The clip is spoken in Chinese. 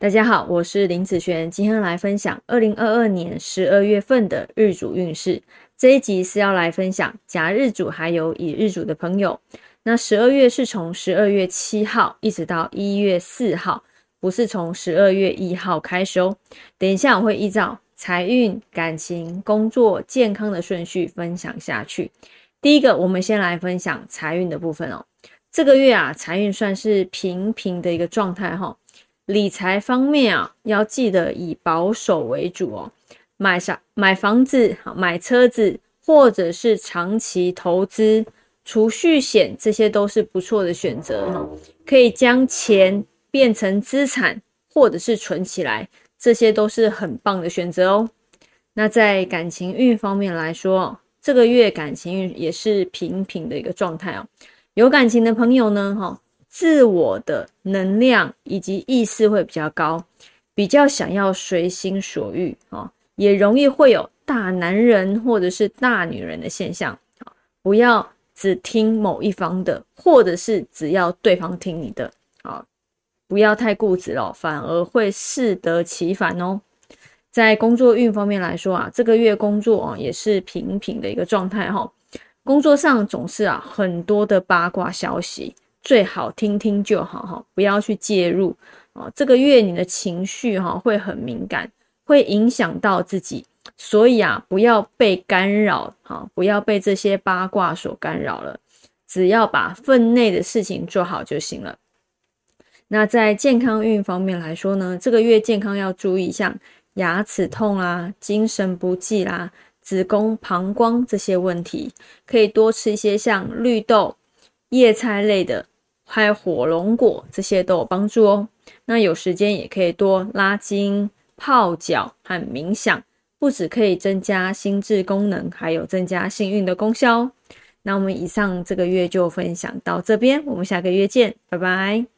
大家好，我是林子璇，今天来分享二零二二年十二月份的日主运势。这一集是要来分享甲日主还有乙日主的朋友。那十二月是从十二月七号一直到一月四号，不是从十二月一号开始哦。等一下我会依照财运、感情、工作、健康的顺序分享下去。第一个，我们先来分享财运的部分哦。这个月啊，财运算是平平的一个状态哈。理财方面啊，要记得以保守为主哦。买啥买房子、买车子，或者是长期投资、储蓄险，这些都是不错的选择。可以将钱变成资产，或者是存起来，这些都是很棒的选择哦。那在感情运方面来说，这个月感情运也是平平的一个状态哦。有感情的朋友呢，哈，自我的能量以及意识会比较高，比较想要随心所欲啊。也容易会有大男人或者是大女人的现象！不要只听某一方的，或者是只要对方听你的啊！不要太固执了，反而会适得其反哦。在工作运方面来说啊，这个月工作啊也是平平的一个状态哈。工作上总是啊很多的八卦消息，最好听听就好哈，不要去介入啊。这个月你的情绪哈会很敏感。会影响到自己，所以啊，不要被干扰，哈，不要被这些八卦所干扰了。只要把分内的事情做好就行了。那在健康运方面来说呢，这个月健康要注意，像牙齿痛啦、精神不济啦、子宫、膀胱这些问题，可以多吃一些像绿豆、叶菜类的，还有火龙果这些都有帮助哦。那有时间也可以多拉筋。泡脚和冥想，不止可以增加心智功能，还有增加幸运的功效哦。那我们以上这个月就分享到这边，我们下个月见，拜拜。